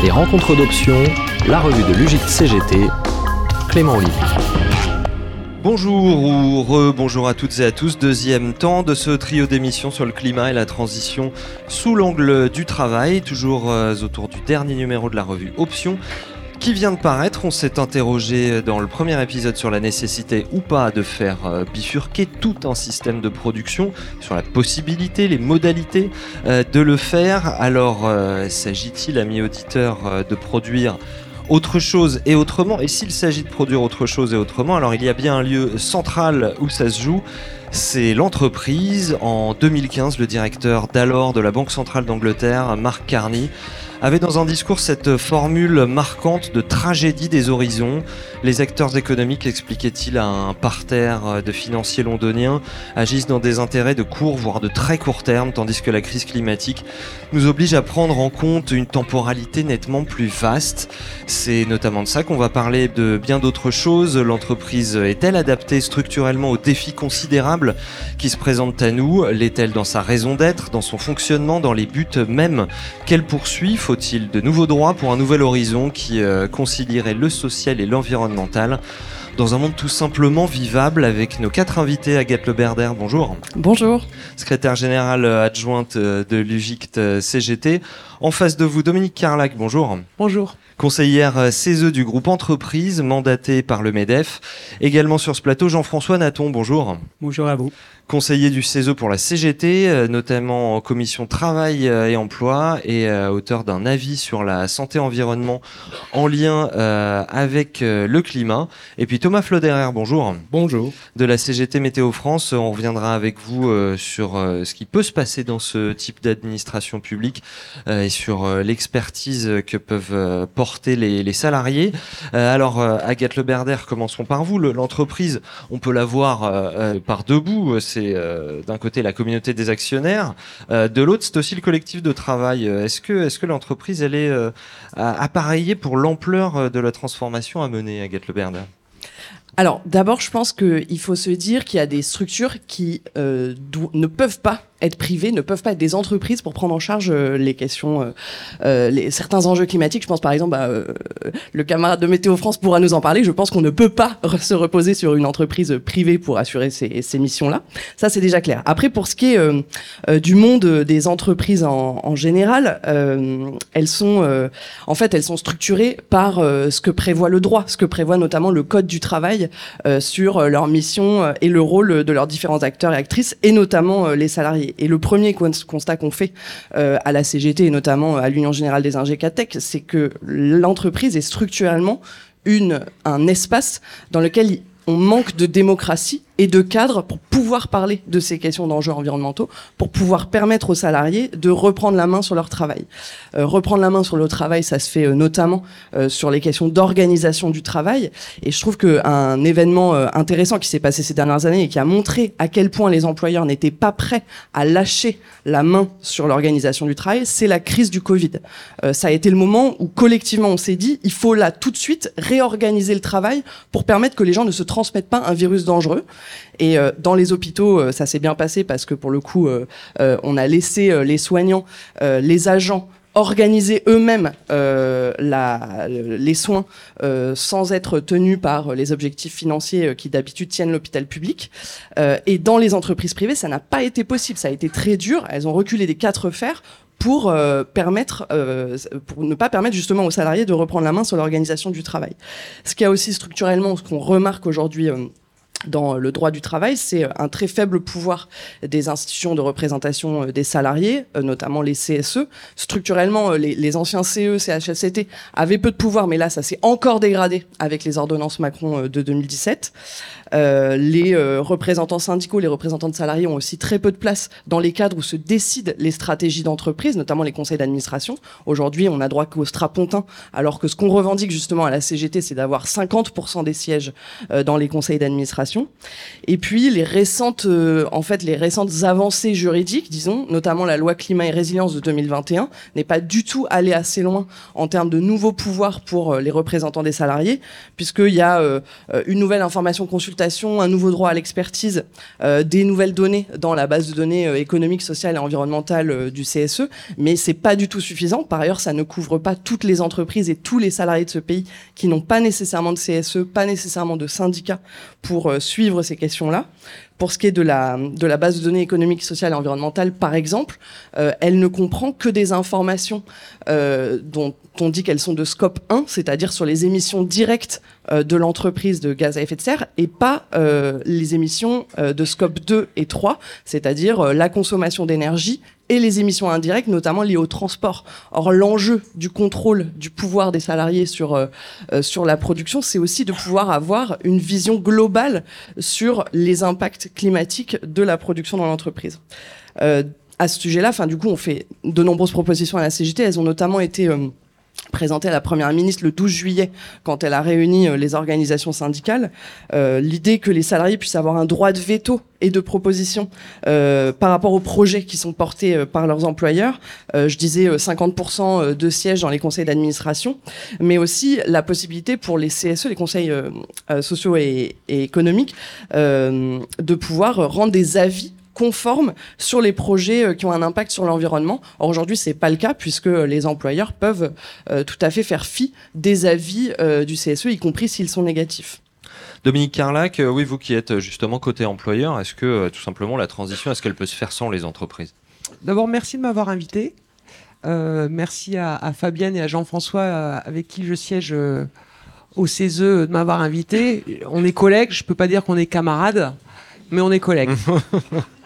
Les rencontres d'options, la revue de l'UGIC CGT, Clément Olivier. Bonjour ou re-bonjour à toutes et à tous. Deuxième temps de ce trio d'émissions sur le climat et la transition sous l'angle du travail, toujours euh, autour du dernier numéro de la revue Options qui vient de paraître. On s'est interrogé dans le premier épisode sur la nécessité ou pas de faire euh, bifurquer tout un système de production, sur la possibilité, les modalités euh, de le faire. Alors, euh, s'agit-il, amis auditeurs, de produire autre chose et autrement? Et s'il s'agit de produire autre chose et autrement, alors il y a bien un lieu central où ça se joue. C'est l'entreprise. En 2015, le directeur d'alors de la Banque Centrale d'Angleterre, Mark Carney, avait dans un discours cette formule marquante de tragédie des horizons. Les acteurs économiques, expliquait-il à un parterre de financiers londoniens, agissent dans des intérêts de court, voire de très court terme, tandis que la crise climatique nous oblige à prendre en compte une temporalité nettement plus vaste. C'est notamment de ça qu'on va parler de bien d'autres choses. L'entreprise est-elle adaptée structurellement aux défis considérables qui se présentent à nous? L'est-elle dans sa raison d'être, dans son fonctionnement, dans les buts même qu'elle poursuit? Faut-il de nouveaux droits pour un nouvel horizon qui euh, concilierait le social et l'environnemental dans un monde tout simplement vivable avec nos quatre invités. Agathe Leberder, bonjour. Bonjour. Secrétaire générale adjointe euh, de l'UGICT euh, CGT. En face de vous, Dominique Carlac, bonjour. Bonjour conseillère CESE du groupe Entreprise, mandatée par le MEDEF. Également sur ce plateau, Jean-François Naton, bonjour. Bonjour à vous conseiller du CESE pour la CGT, euh, notamment en commission travail euh, et emploi, et euh, auteur d'un avis sur la santé environnement en lien avec le climat. Et puis Thomas Floderer, bonjour. Bonjour. De la CGT Météo France, on reviendra avec vous sur ce qui peut se passer dans ce type d'administration publique et sur l'expertise que peuvent porter les, salariés. alors, Agathe Leberder, commençons par vous. L'entreprise, on peut la voir par deux bouts c'est euh, d'un côté la communauté des actionnaires, euh, de l'autre c'est aussi le collectif de travail. Est-ce que, l'entreprise elle est euh, appareillée pour l'ampleur de la transformation à mener, Agathe Le Berner alors, d'abord, je pense qu'il faut se dire qu'il y a des structures qui ne peuvent pas être privés, ne peuvent pas être des entreprises pour prendre en charge euh, les questions, euh, euh, les, certains enjeux climatiques. Je pense par exemple, bah, le camarade de Météo France pourra nous en parler. Je pense qu'on ne peut pas se reposer sur une entreprise privée pour assurer ces, ces missions-là. Ça, c'est déjà clair. Après, pour ce qui est du monde des entreprises en, en général, elles sont, en fait, elles sont structurées par ce que prévoit le droit, ce que prévoit notamment le code du travail sur leur mission et le rôle de leurs différents acteurs et actrices, et notamment les salariés. Et, le premier constat qu'on fait euh, à la CGT et notamment à l'Union générale des ingécatech, c'est que l'entreprise est structurellement un espace dans lequel on manque de démocratie et de cadres pour pouvoir parler de ces questions d'enjeux environnementaux, pour pouvoir permettre aux salariés de reprendre la main sur leur travail. Euh, reprendre la main sur le travail, ça se fait euh, notamment euh, sur les questions d'organisation du travail. Et je trouve qu'un événement intéressant qui s'est passé ces dernières années et qui a montré à quel point les employeurs n'étaient pas prêts à lâcher la main sur l'organisation du travail, c'est la crise du Covid. ça a été le moment où collectivement on s'est dit, il faut là tout de suite réorganiser le travail pour permettre que les gens ne se transmettent pas un virus dangereux. Et euh, dans les hôpitaux, euh, ça s'est bien passé parce que pour le coup, euh, on a laissé les soignants, les agents organiser eux-mêmes les soins sans être tenus par les objectifs financiers qui d'habitude tiennent l'hôpital public. et dans les entreprises privées, ça n'a pas été possible. Ça a été très dur. Elles ont reculé des quatre fers pour ne pas permettre justement aux salariés de reprendre la main sur l'organisation du travail. Ce qui a aussi structurellement, ce qu'on remarque aujourd'hui dans le droit du travail, c'est un très faible pouvoir des institutions de représentation euh, des salariés, euh, notamment les CSE. Structurellement, euh, les, anciens CE, CHSCT avaient peu de pouvoir, mais là, ça s'est encore dégradé avec les ordonnances Macron de 2017. Euh, les représentants syndicaux, les représentants de salariés ont aussi très peu de place dans les cadres où se décident les stratégies d'entreprise, notamment les conseils d'administration. Aujourd'hui, on a droit qu'au strapontin, alors que ce qu'on revendique justement à la CGT, c'est d'avoir 50% des sièges dans les conseils d'administration. Et puis les récentes, euh, en fait, les récentes avancées juridiques, disons, notamment la loi climat et résilience de 2021, n'est pas du tout allée assez loin en termes de nouveaux pouvoirs pour euh, les représentants des salariés, puisqu'il y a euh, une nouvelle information un nouveau droit à l'expertise, des nouvelles données dans la base de données économiques, sociales et environnementales du CSE, mais c'est pas du tout suffisant. Par ailleurs, ça ne couvre pas toutes les entreprises et tous les salariés de ce pays qui n'ont pas nécessairement de CSE, pas nécessairement de syndicats pour suivre ces questions-là. Pour ce qui est de la, de la base de données économiques, sociales et environnementales, par exemple, euh, elle ne comprend que des informations euh, dont on dit qu'elles sont de scope 1, c'est-à-dire sur les émissions directes euh, de l'entreprise de gaz à effet de serre, et pas les émissions de scope 2 et 3, c'est-à-dire la consommation d'énergie et les émissions indirectes, notamment liées au transport. Or, l'enjeu du contrôle du pouvoir des salariés sur, euh, euh, sur la production, c'est aussi de pouvoir avoir une vision globale sur les impacts climatiques de la production dans l'entreprise. Euh, à ce sujet-là, enfin, du coup, on fait de nombreuses propositions à la CGT. Elles ont notamment été euh, présentée à la Première ministre le 12 juillet quand elle a réuni euh, les organisations syndicales. Euh, L'idée que les salariés puissent avoir un droit de veto et de proposition euh, par rapport aux projets qui sont portés euh, par leurs employeurs. Je disais euh, 50% de sièges dans les conseils d'administration, mais aussi la possibilité pour les CSE, les conseils sociaux et, économiques, de pouvoir rendre des avis conformes sur les projets euh, qui ont un impact sur l'environnement. Or aujourd'hui, c'est pas le cas puisque les employeurs peuvent euh, tout à fait faire fi des avis euh, du CSE, y compris s'ils sont négatifs. Dominique Carlac, euh, oui, vous qui êtes euh, justement côté employeur, est-ce que euh, tout simplement la transition, est-ce qu'elle peut se faire sans les entreprises? D'abord, merci de m'avoir invité. Euh, merci à, à Fabienne et à Jean-François, euh, avec qui je siège euh, au CESE, de m'avoir invité. On est collègues, je peux pas dire qu'on est camarades, mais on est collègues.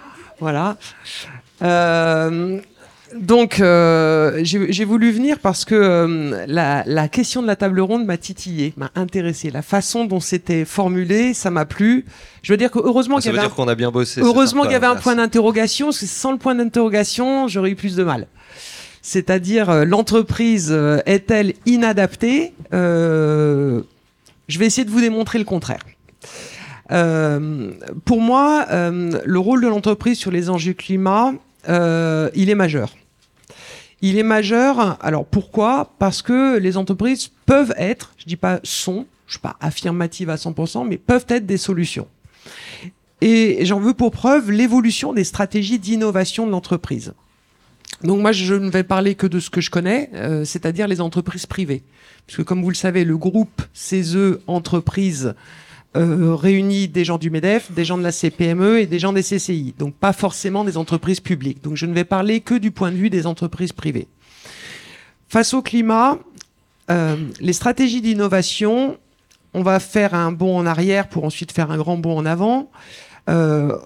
voilà. Euh, donc, euh, j'ai voulu venir parce que euh, la, la question de la table ronde m'a titillé, m'a intéressé. La façon dont c'était formulé, ça m'a plu. Je veux dire que heureusement Ah, qu'il y avait un dire qu'on a bien bossé. c'est Heureusement qu'il y avait un point d'interrogation, parce que sans le point d'interrogation, j'aurais eu plus de mal. C'est-à-dire, euh, l'entreprise euh, est-elle inadaptée? Euh, Je vais essayer de vous démontrer le contraire. Euh, pour moi, euh, le rôle de l'entreprise sur les enjeux climat, euh, il est majeur. Il est majeur. Alors pourquoi? Parce que les entreprises peuvent être, je dis pas sont, je suis pas affirmative à 100%, mais peuvent être des solutions. Et j'en veux pour preuve l'évolution des stratégies d'innovation de l'entreprise. Donc moi, je ne vais parler que de ce que je connais, c'est-à-dire les entreprises privées. Parce que comme vous le savez, le groupe CESE Entreprises euh, réunit des gens du MEDEF, des gens de la CPME et des gens des CCI. Donc pas forcément des entreprises publiques. Donc je ne vais parler que du point de vue des entreprises privées. Face au climat, euh, les stratégies d'innovation, on va faire un bond en arrière pour ensuite faire un grand bond en avant. Euh,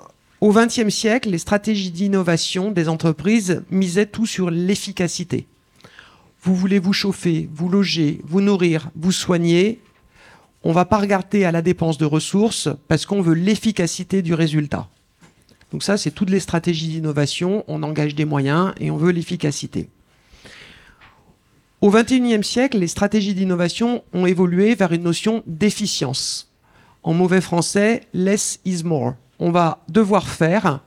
au XXe siècle, les stratégies d'innovation des entreprises misaient tout sur l'efficacité. Vous voulez vous chauffer, vous loger, vous nourrir, vous soigner. On va pas regarder à la dépense de ressources parce qu'on veut l'efficacité du résultat. Donc ça, c'est toutes les stratégies d'innovation. On engage des moyens et on veut l'efficacité. Au XXIe siècle, les stratégies d'innovation ont évolué vers une notion d'efficience. En mauvais français, less is more. On va devoir faire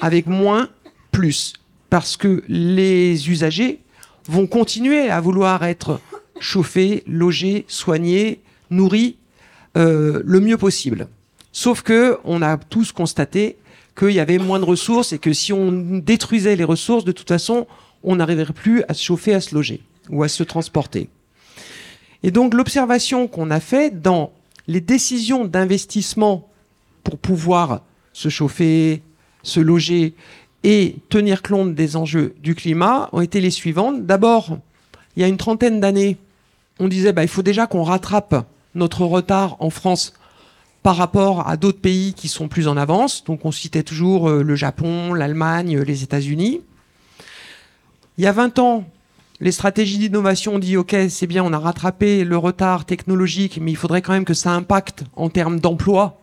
avec moins, plus. Parce que les usagers vont continuer à vouloir être chauffés, logés, soignés, nourris euh, le mieux possible. Sauf que on a tous constaté qu'il y avait moins de ressources et que si on détruisait les ressources, de toute façon, on n'arriverait plus à se chauffer, à se loger ou à se transporter. Et donc l'observation qu'on a fait dans les décisions d'investissement pour pouvoir se chauffer, se loger et tenir compte des enjeux du climat ont été les suivantes. D'abord, il y a une trentaine d'années, on disait bah, il faut déjà qu'on rattrape notre retard en France par rapport à d'autres pays qui sont plus en avance. Donc on citait toujours euh, le Japon, l'Allemagne, les États-Unis. Il y a 20 ans, les stratégies d'innovation ont dit OK, c'est bien, on a rattrapé le retard technologique, mais il faudrait quand même que ça impacte en termes d'emploi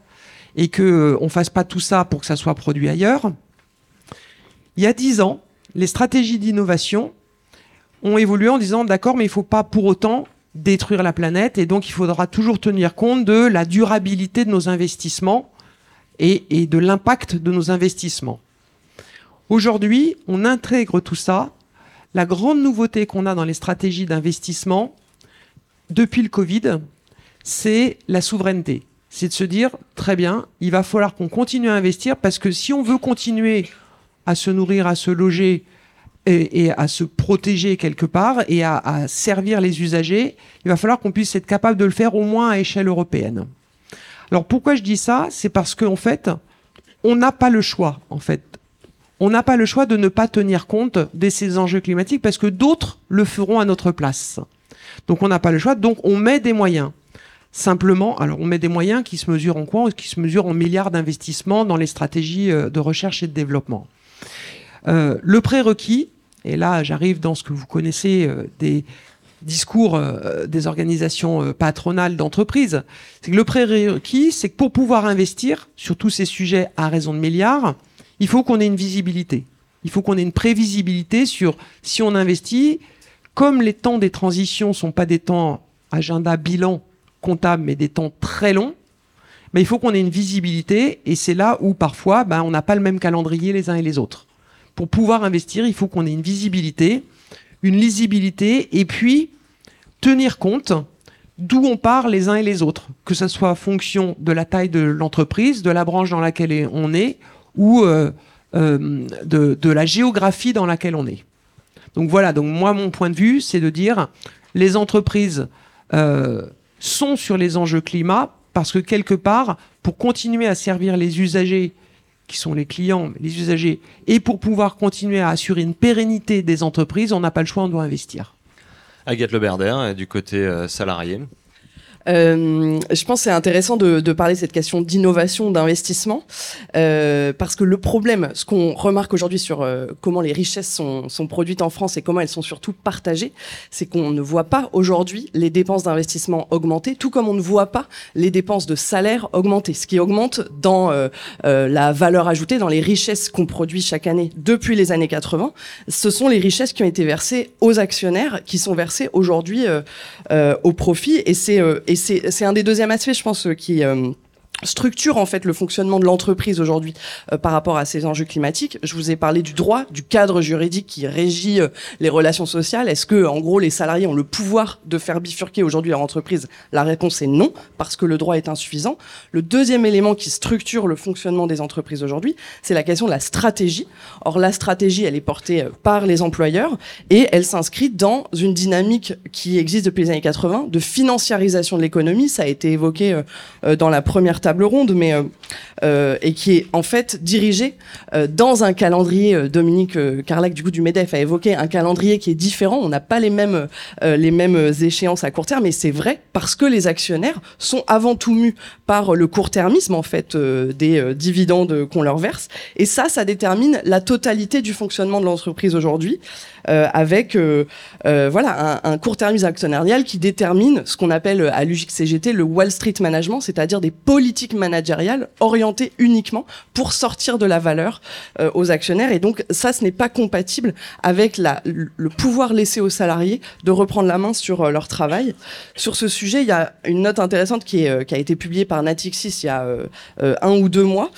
et que euh, on fasse pas tout ça pour que ça soit produit ailleurs. Il y a 10 ans, les stratégies d'innovation ont évolué en disant d'accord, mais il faut pas pour autant détruire la planète et donc il faudra toujours tenir compte de la durabilité de nos investissements et, de l'impact de nos investissements. Aujourd'hui, on intègre tout ça. La grande nouveauté qu'on a dans les stratégies d'investissement depuis le Covid, c'est la souveraineté. C'est de se dire, très bien, il va falloir qu'on continue à investir parce que si on veut continuer à se nourrir, à se loger et, à se protéger quelque part et à, servir les usagers, il va falloir qu'on puisse être capable de le faire au moins à échelle européenne. Alors pourquoi je dis ça? C'est parce qu'en fait, on n'a pas le choix, en fait. On n'a pas le choix de ne pas tenir compte de ces enjeux climatiques parce que d'autres le feront à notre place. Donc on n'a pas le choix, donc on met des moyens. Simplement, alors on met des moyens qui se mesurent en quoi? Qui se mesurent en milliards d'investissements dans les stratégies euh, de recherche et de développement. Euh, le prérequis, et là j'arrive dans ce que vous connaissez euh, des discours euh, des organisations patronales d'entreprises, c'est que le prérequis, c'est que pour pouvoir investir sur tous ces sujets à raison de milliards, il faut qu'on ait une visibilité. Il faut qu'on ait une prévisibilité sur si on investit, comme les temps des transitions sont pas des temps agenda bilan comptable, mais des temps très longs, mais il faut qu'on ait une visibilité et c'est là où parfois ben, on n'a pas le même calendrier les uns et les autres. Pour pouvoir investir, il faut qu'on ait une visibilité, une lisibilité et puis tenir compte d'où on part les uns et les autres, que ce soit en fonction de la taille de l'entreprise, de la branche dans laquelle on est ou euh, euh, de, la géographie dans laquelle on est. Donc voilà, donc moi mon point de vue, c'est de dire les entreprises euh, sont sur les enjeux climat parce que quelque part, pour continuer à servir les usagers qui sont les clients, les usagers, et pour pouvoir continuer à assurer une pérennité des entreprises, on n'a pas le choix, on doit investir. Agathe Leberder, du côté euh, salarié. Euh, je pense que c'est intéressant de, parler de cette question d'innovation, d'investissement, euh, parce que le problème, ce qu'on remarque aujourd'hui sur euh, comment les richesses sont, sont, produites en France et comment elles sont surtout partagées, c'est qu'on ne voit pas aujourd'hui les dépenses d'investissement augmenter, tout comme on ne voit pas les dépenses de salaire augmenter. Ce qui augmente dans la valeur ajoutée, dans les richesses qu'on produit chaque année depuis les années 80, ce sont les richesses qui ont été versées aux actionnaires, qui sont versées aujourd'hui au profit, et c'est et c'est un des deuxièmes aspects, je pense, qui euh, structure en fait le fonctionnement de l'entreprise aujourd'hui euh, par rapport à ces enjeux climatiques. Je vous ai parlé du droit, du cadre juridique qui régit euh, les relations sociales. Est-ce que en gros les salariés ont le pouvoir de faire bifurquer aujourd'hui leur entreprise? La réponse est non parce que le droit est insuffisant. Le deuxième élément qui structure le fonctionnement des entreprises aujourd'hui, c'est la question de la stratégie. Or la stratégie, elle est portée euh, par les employeurs et elle s'inscrit dans une dynamique qui existe depuis les années 80 de financiarisation de l'économie. Ça a été évoqué euh, dans la première table table ronde, mais euh, euh, et qui est en fait dirigée euh, dans un calendrier. Dominique Carlac du coup du Medef a évoqué un calendrier qui est différent. On n'a pas les mêmes les mêmes échéances à court terme, mais c'est vrai parce que les actionnaires sont avant tout mus par le court-termisme en fait des dividendes qu'on leur verse. Et ça, ça détermine la totalité du fonctionnement de l'entreprise aujourd'hui, avec voilà un, un court-termisme actionnarial qui détermine ce qu'on appelle à l'UJIC-CGT le Wall Street Management, c'est-à-dire des politiques managériales orientées uniquement pour sortir de la valeur euh, aux actionnaires. Et donc ça, ce n'est pas compatible avec le pouvoir laissé aux salariés de reprendre la main sur euh, leur travail. Sur ce sujet, il y a une note intéressante qui, euh, qui a été publiée par Natixis il y a un ou deux mois,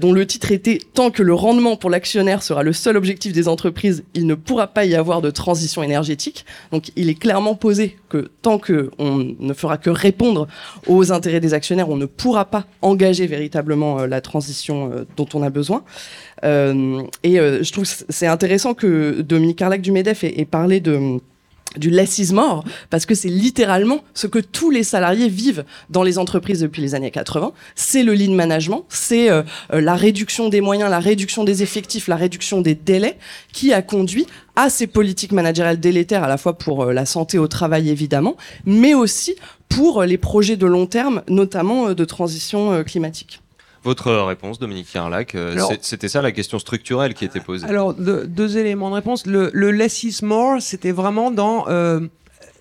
dont le titre était Tant que le rendement pour l'actionnaire sera le seul objectif des entreprises, il ne pourra pas y avoir de transition énergétique. Donc il est clairement posé que tant que on ne fera que répondre aux intérêts des actionnaires, on ne pourra pas engager véritablement euh, la transition euh, dont on a besoin. Euh, et je trouve c'est intéressant que Dominique Carlac du MEDEF ait parlé de du less is more, parce que c'est littéralement ce que tous les salariés vivent dans les entreprises depuis les années 80. C'est le lean management, c'est euh, euh, la réduction des moyens, la réduction des effectifs, la réduction des délais qui a conduit à ces politiques managériales délétères à la fois pour euh, la santé au travail évidemment, mais aussi pour les projets de long terme, notamment de transition climatique. Votre réponse, Dominique Carlac, euh, c'était ça la question structurelle qui était posée. Alors, de- deux éléments de réponse. Le, le less is more, c'était vraiment dans euh,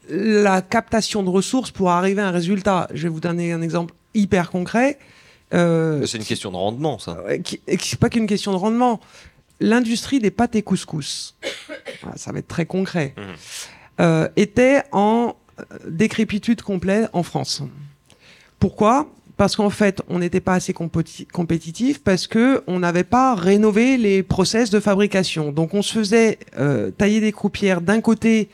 la captation de ressources pour arriver à un résultat. Je vais vous donner un exemple hyper concret. Euh, C'est une question de rendement, ça. c'est pas qu'une question de rendement. L'industrie des pâtes et couscous, Ah, ça va être très concret, euh, était en décrépitude complète en France. Pourquoi? Parce qu'en fait, on n'était pas assez compétitif parce que on n'avait pas rénové les process de fabrication. Donc, on se faisait euh, tailler des croupières d'un côté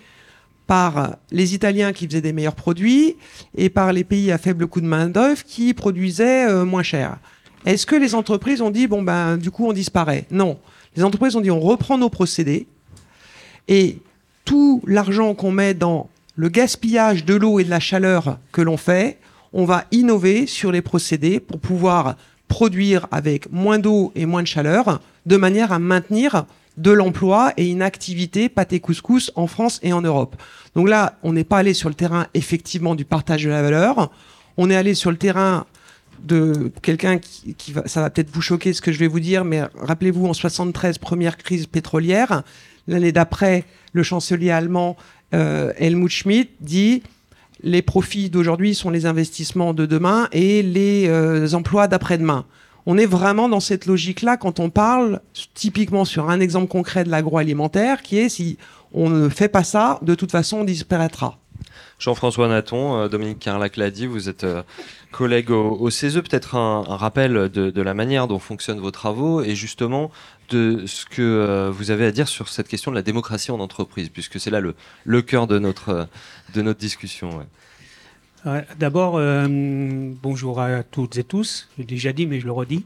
par les Italiens qui faisaient des meilleurs produits et par les pays à faible coût de main d'œuvre qui produisaient euh, moins cher. Est-ce que les entreprises ont dit bon ben du coup on disparaît? Non. Les entreprises ont dit on reprend nos procédés et tout l'argent qu'on met dans le gaspillage de l'eau et de la chaleur que l'on fait, on va innover sur les procédés pour pouvoir produire avec moins d'eau et moins de chaleur, de manière à maintenir de l'emploi et une activité pâté couscous en France et en Europe. Donc là, on n'est pas allé sur le terrain effectivement du partage de la valeur, on est allé sur le terrain de quelqu'un qui, va, ça va peut-être vous choquer ce que je vais vous dire, mais rappelez-vous en 73 première crise pétrolière, l'année d'après, le chancelier allemand euh, Helmut Schmidt dit les profits d'aujourd'hui sont les investissements de demain et les euh, emplois d'après-demain. On est vraiment dans cette logique-là quand on parle typiquement sur un exemple concret de l'agroalimentaire qui est si on ne fait pas ça, de toute façon on disparaîtra. Jean-François Naton, euh, Dominique Carlac l'a dit, vous êtes collègue au, CESE, peut-être un, rappel de, la manière dont fonctionnent vos travaux et justement de ce que euh, vous avez à dire sur cette question de la démocratie en entreprise, puisque c'est là le, le cœur de notre, de notre discussion. D'abord, euh, bonjour à toutes et tous, j'ai déjà dit, mais je le redis.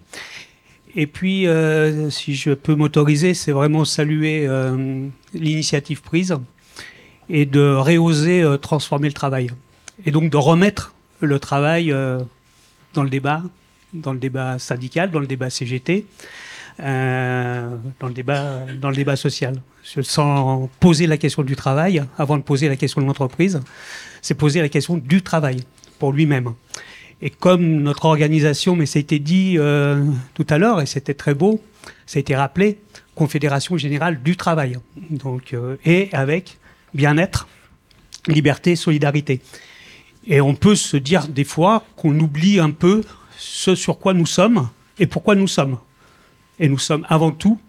Et puis, euh, si je peux m'autoriser, c'est vraiment saluer l'initiative prise et de réoser transformer le travail. Et donc de remettre le travail dans le débat, dans le débat syndical, dans le débat CGT, euh, dans, le débat, dans le débat social. Sans poser la question du travail, avant de poser la question de l'entreprise, c'est poser la question du travail pour lui-même. Et comme notre organisation, mais ça a été dit euh, tout à l'heure, et c'était très beau, ça a été rappelé, Confédération Générale du Travail. Donc, euh, et avec bien-être, liberté, solidarité. Et on peut se dire des fois qu'on oublie un peu ce sur quoi nous sommes et pourquoi nous sommes. Et nous sommes avant tout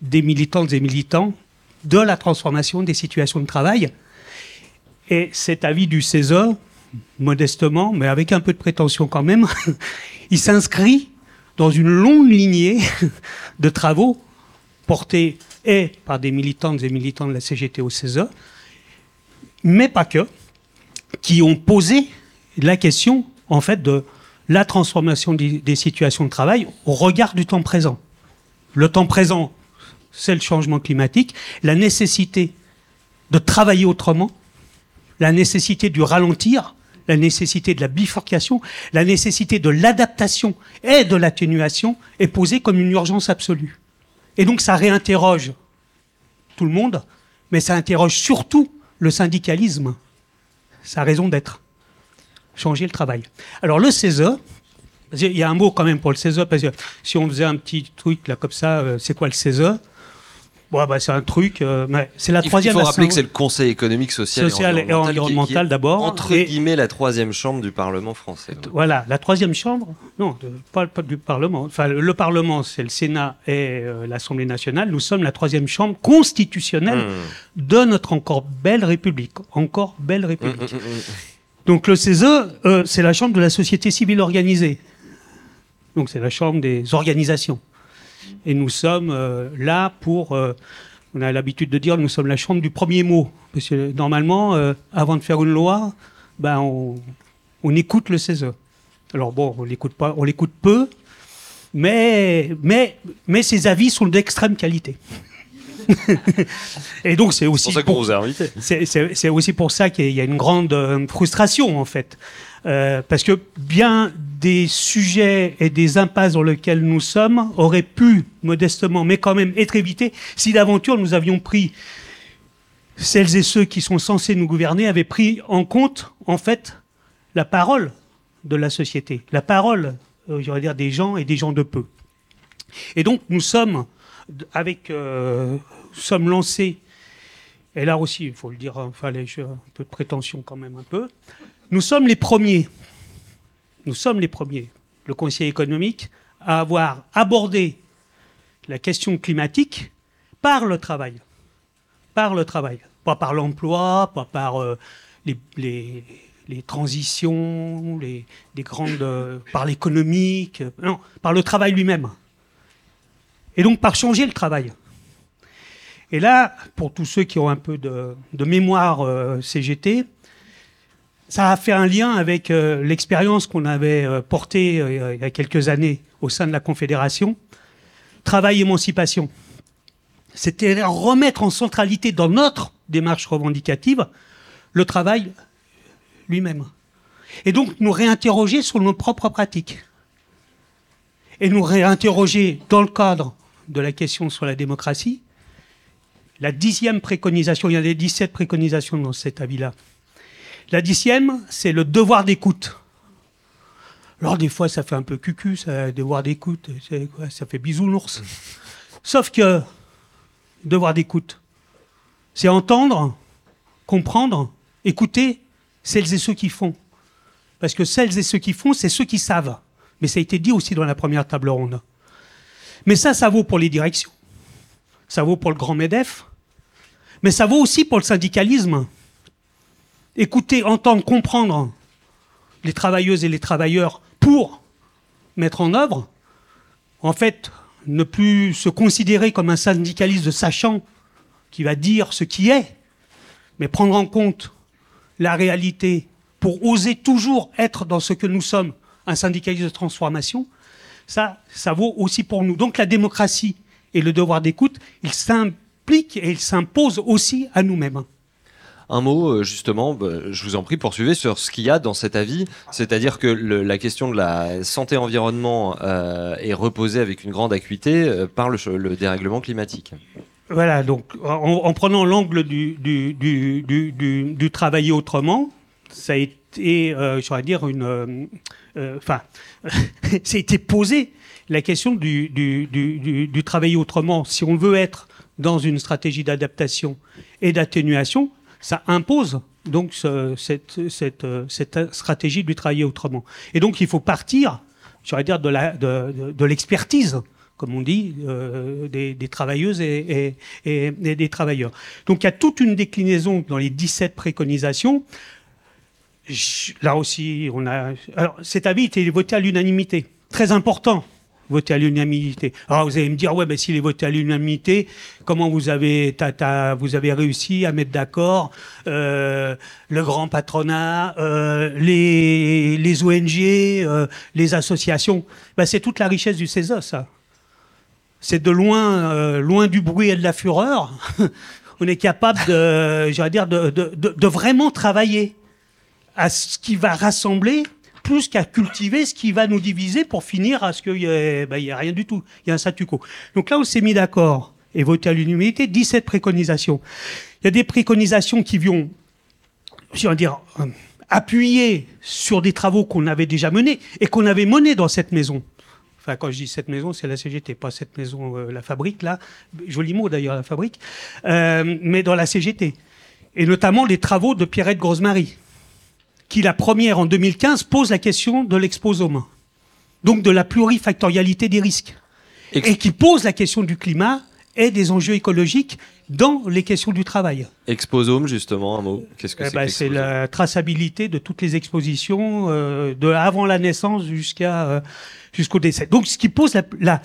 des militantes et militants de la transformation des situations de travail. Et cet avis du CESE, modestement, mais avec un peu de prétention quand même, il s'inscrit dans une longue lignée de travaux portés et par des militantes et militants de la CGT au CESE, mais pas que, qui ont posé la question, en fait, de la transformation des situations de travail au regard du temps présent. Le temps présent, c'est le changement climatique, la nécessité de travailler autrement, la nécessité du ralentir, la nécessité de la bifurcation, la nécessité de l'adaptation et de l'atténuation est posée comme une urgence absolue. Et donc ça réinterroge tout le monde, mais ça interroge surtout le syndicalisme, sa raison d'être, changer le travail. Alors le CESE, il y a un mot quand même pour le CESE, parce que si on faisait un petit truc là comme ça, euh, c'est quoi le CESE? Bon, bah, c'est un truc, euh, mais c'est la troisième. Il faut rappeler que c'est le Conseil économique, social, et environnemental, d'abord. Entre guillemets, la troisième chambre du Parlement français. Voilà, la troisième chambre, non, pas, du Parlement. Enfin, le Parlement, c'est le Sénat et euh, l'Assemblée nationale. Nous sommes la troisième chambre constitutionnelle hmm. de notre encore belle République. Encore belle République. Hmm, hmm, Donc le CESE, c'est la chambre de la société civile organisée. Donc c'est la chambre des organisations. Et nous sommes euh, là pour, euh, on a l'habitude de dire, nous sommes la chambre du premier mot. Parce que normalement, euh, avant de faire une loi, ben on, on écoute le CESE. Alors bon, on l'écoute pas, on l'écoute peu, mais, mais, mais ses avis sont d'extrême qualité. et donc c'est aussi pour, c'est aussi pour ça qu'il y a une grande frustration en fait euh, parce que bien des sujets et des impasses dans lesquels nous sommes auraient pu, modestement, mais quand même être évités si d'aventure nous avions pris, celles et ceux qui sont censés nous gouverner avaient pris en compte, en fait, la parole de la société, la parole, euh, j'allais dire, des gens et des gens de peu. Et donc nous sommes, avec, euh, sommes lancés, et là aussi, il faut le dire, il fallait un peu de prétention quand même un peu, nous sommes les premiers, nous sommes les premiers, le Conseil économique, à avoir abordé la question climatique par le travail. Par le travail. Pas par l'emploi, pas par euh, les, transitions, les, des grandes, euh, par l'économique, euh, non, par le travail lui-même. Et donc par changer le travail. Et là, pour tous ceux qui ont un peu de, mémoire CGT, ça a fait un lien avec euh, l'expérience qu'on avait euh, portée euh, il y a quelques années au sein de la Confédération. Travail-émancipation. C'était remettre en centralité dans notre démarche revendicative le travail lui-même. Et donc nous réinterroger sur nos propres pratiques. Et nous réinterroger dans le cadre de la question sur la démocratie. La dixième préconisation, il y a des 17 préconisations dans cet avis-là. La dixième, c'est le devoir d'écoute. Alors des fois, ça fait un peu cucu, ça, devoir d'écoute, ça fait bisounours. Sauf que, devoir d'écoute, c'est entendre, comprendre, écouter celles et ceux qui font. Parce que celles et ceux qui font, c'est ceux qui savent. Mais ça a été dit aussi dans la première table ronde. Mais ça, ça vaut pour les directions. Ça vaut pour le grand MEDEF. Mais ça vaut aussi pour le syndicalisme. Écouter, entendre, comprendre les travailleuses et les travailleurs pour mettre en œuvre, en fait, ne plus se considérer comme un syndicaliste sachant qui va dire ce qui est, mais prendre en compte la réalité pour oser toujours être dans ce que nous sommes, un syndicaliste de transformation, ça, ça vaut aussi pour nous. Donc la démocratie et le devoir d'écoute, ils s'impliquent et ils s'imposent aussi à nous-mêmes. Un mot, euh, justement, bah, je vous en prie, poursuivez sur ce qu'il y a dans cet avis. C'est-à-dire que la question de la santé-environnement euh, est reposée avec une grande acuité euh, par le, dérèglement climatique. Voilà, donc en, en prenant l'angle du, du, du, du, travailler autrement, ça a été, j'aurais dire, une. Enfin, ça été posé la question du, du, du, du, travailler autrement. Si on veut être dans une stratégie d'adaptation et d'atténuation, ça impose donc ce- cette, stratégie du travailler autrement. Et donc il faut partir, j'aurais dire, de de, de, de l'expertise comme on dit, euh, des, travailleuses et, des travailleurs. Donc il y a toute une déclinaison dans les 17 préconisations. Là aussi, on a. Alors, cet avis était voté à l'unanimité. Très important, voté à l'unanimité. Alors, vous allez me dire, ouais, ben, s'il est voté à l'unanimité, comment vous avez, vous avez réussi à mettre d'accord euh, le grand patronat, euh, les, ONG, euh, les associations? Ben, C'est toute la richesse du CESE, ça. C'est de loin, loin du bruit et de la fureur. on est capable de, dire, de vraiment travailler à ce qui va rassembler plus qu'à cultiver ce qui va nous diviser pour finir à ce qu'il n'y ait, ben, rien du tout. Il y a un statu quo. Donc là, on s'est mis d'accord et voté à l'unanimité 17 préconisations. Il y a des préconisations qui veux dire, euh, appuyer sur des travaux qu'on avait déjà menés et qu'on avait menés dans cette maison. Enfin, quand je dis cette maison, c'est la CGT, pas cette maison, euh, la fabrique, là. Joli mot d'ailleurs, la fabrique. Euh, mais dans la CGT. Et notamment les travaux de Pierrette Grosemarie, qui, la première en 2015, pose la question de l'exposome. Donc de la plurifactorialité des risques. Ex- Et qui pose la question du climat et des enjeux écologiques dans les questions du travail. Exposome, justement, un mot. Qu'est-ce que Eh c'est ben, c'est la traçabilité de toutes les expositions, euh, de avant la naissance jusqu'à euh, jusqu'au décès. Donc, ce qui pose la, la,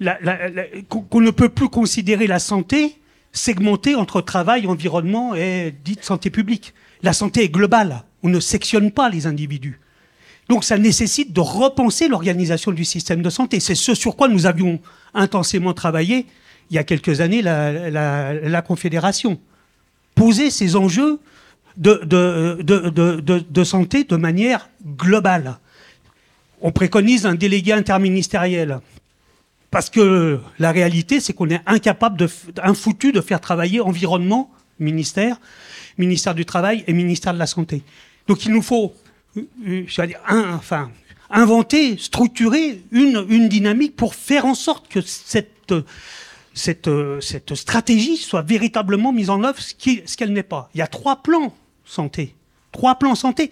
la, la- la- qu'on qu'on ne peut plus considérer la santé segmentée entre travail, environnement et dite santé publique. La santé est globale. On ne sectionne pas les individus. Donc, ça nécessite de repenser l'organisation du système de santé. C'est ce sur quoi nous avions intensément travaillé il y a quelques années, la, Confédération poser ces enjeux de, santé de manière globale. On préconise un délégué interministériel. Parce que la réalité, c'est qu'on est incapable, de, infoutu de faire travailler environnement, ministère, ministère du Travail et ministère de la Santé. Donc il nous faut, euh, euh, inventer, structurer une, dynamique pour faire en sorte que cette, stratégie soit véritablement mise en œuvre, ce qu'elle n'est pas. Il y a trois plans santé, trois plans santé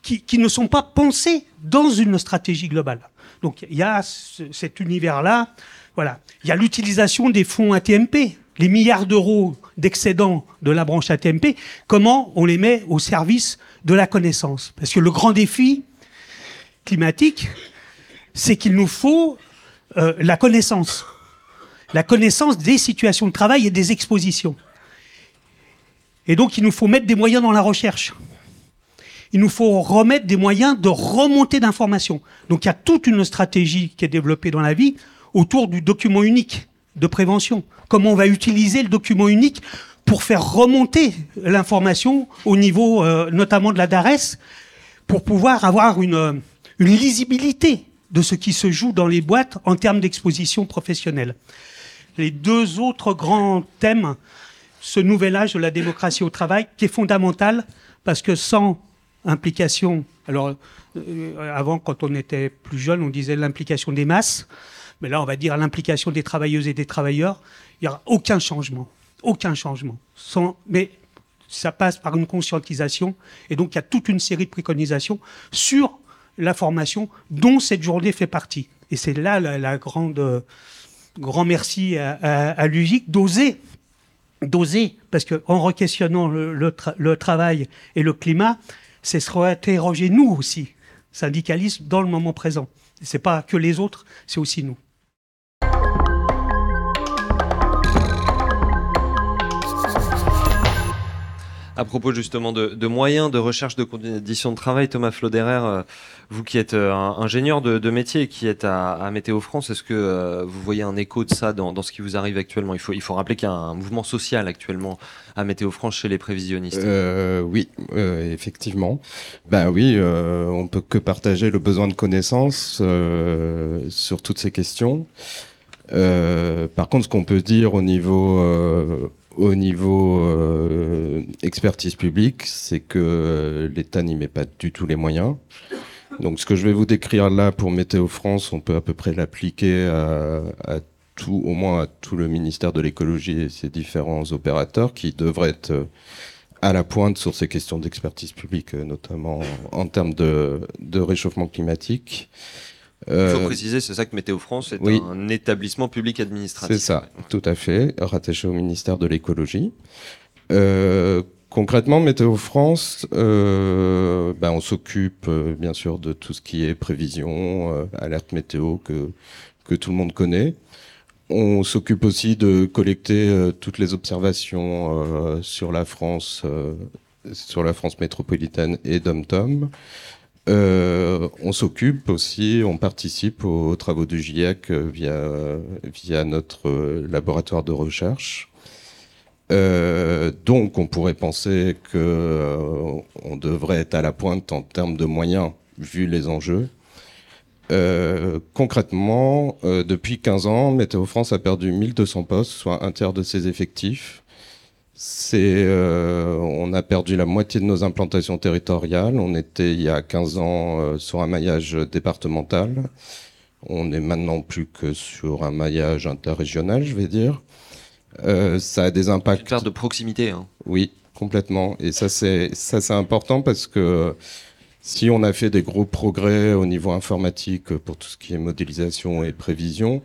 qui, ne sont pas pensés dans une stratégie globale. Donc il y a ce- cet univers-là. Voilà. Il y a l'utilisation des fonds ATMP. Les milliards d'euros d'excédent de la branche ATMP, comment on les met au service de la connaissance? Parce que le grand défi climatique, c'est qu'il nous faut euh, la connaissance. La connaissance des situations de travail et des expositions. Et donc, il nous faut mettre des moyens dans la recherche. Il nous faut remettre des moyens de remontée d'informations. Donc, il y a toute une stratégie qui est développée dans la vie autour du document unique de prévention. Comment on va utiliser le document unique pour faire remonter l'information au niveau euh, notamment de la DARES, pour pouvoir avoir une, une lisibilité de ce qui se joue dans les boîtes en termes d'exposition professionnelle. Les deux autres grands thèmes, ce nouvel âge de la démocratie au travail, qui est fondamental, parce que sans implication, alors euh, avant quand on était plus jeune, on disait l'implication des masses, mais là on va dire l'implication des travailleuses et des travailleurs, il n'y aura aucun changement, aucun changement. Mais ça passe par une conscientisation, et donc il y a toute une série de préconisations sur la formation dont cette journée fait partie. Et c'est là la, grande, euh, grand merci à, à, l'UGIC d'oser, d'oser, parce qu'en requestionnant le, le, travail et le climat, c'est se réinterroger nous aussi, syndicalistes, dans le moment présent. C'est pas que les autres, c'est aussi nous. À propos justement de, moyens de recherche de conditions de travail, Thomas Floderer, euh, vous qui êtes euh, ingénieur de, métier et qui êtes à, Météo France, est-ce que euh, vous voyez un écho de ça dans, ce qui vous arrive actuellement? Il faut, il faut rappeler qu'il y a un mouvement social actuellement à Météo France chez les prévisionnistes. oui, effectivement. Ben oui, on peut que partager le besoin de connaissances sur toutes ces questions. par contre, ce qu'on peut dire au niveau au niveau euh, expertise publique, c'est que euh, l'État n'y met pas du tout les moyens. Donc ce que je vais vous décrire là pour Météo France, on peut à peu près l'appliquer à, tout, au moins à tout le ministère de l'écologie et ses différents opérateurs qui devraient être euh, à la pointe sur ces questions d'expertise publique, notamment en termes de, de réchauffement climatique. Il faut euh, préciser, c'est ça que Météo France est un établissement public administratif. C'est ça, tout à fait, rattaché au ministère de l'écologie. Euh, concrètement, Météo France, euh, ben, on s'occupe euh, bien sûr de tout ce qui est prévision, alerte météo que, que tout le monde connaît. On s'occupe aussi de collecter toutes les observations sur la France, sur la France métropolitaine et dom-tom. Euh, on s'occupe aussi, on participe aux travaux du GIEC euh, via, via notre euh, laboratoire de recherche. Donc, on pourrait penser que on devrait être à la pointe en termes de moyens, vu les enjeux. concrètement, depuis 15 ans, Météo France a perdu 1200 postes, soit un tiers de ses effectifs. C'est, euh, on a perdu la moitié de nos implantations territoriales. On était il y a 15 ans euh, sur un maillage départemental. On est maintenant plus que sur un maillage interrégional, je vais dire. Euh, ça a des impacts. Une de proximité. Hein. Oui, complètement. Et ça, c'est ça, c'est important parce que si on a fait des gros progrès au niveau informatique pour tout ce qui est modélisation et prévision,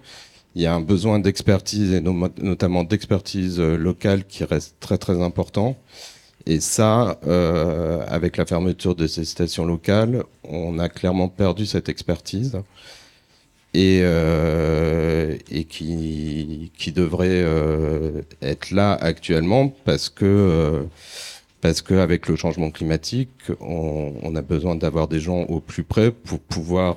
il y a un besoin d'expertise et notamment d'expertise euh, locale qui reste très très important. Et ça, euh, avec la fermeture de ces stations locales, on a clairement perdu cette expertise et, euh, qui, devrait être là actuellement parce que parce qu'avec le changement climatique, on a besoin d'avoir des gens au plus près pour pouvoir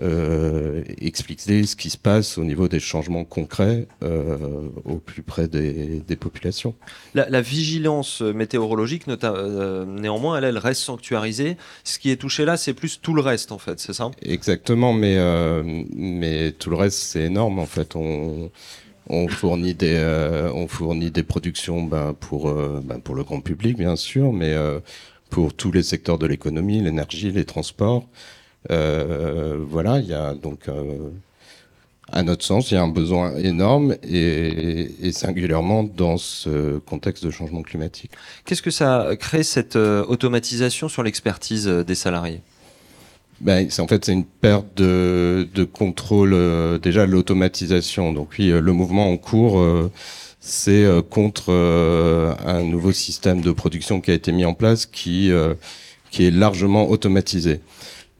euh, euh, expliquer ce qui se passe au niveau des changements concrets euh, au plus près des, des populations. La, la, vigilance météorologique, euh, néanmoins, elle, elle, reste sanctuarisée. Ce qui est touché là, c'est plus tout le reste, en fait, c'est ça? Exactement, mais, euh, mais tout le reste, c'est énorme, en fait. On, on fournit des, euh, on fournit des productions ben, pour, ben, pour le grand public, bien sûr, mais pour tous les secteurs de l'économie, l'énergie, les transports. Euh, voilà, il y a donc euh, à notre sens, il y a un besoin énorme et, singulièrement dans ce contexte de changement climatique. Qu'est-ce que ça crée cette euh, automatisation sur l'expertise des salariés? Ben, c'est en fait c'est une perte de, de contrôle euh, déjà l'automatisation. Donc oui, euh, le mouvement en cours euh, c'est contre un nouveau système de production qui a été mis en place qui qui est largement automatisé.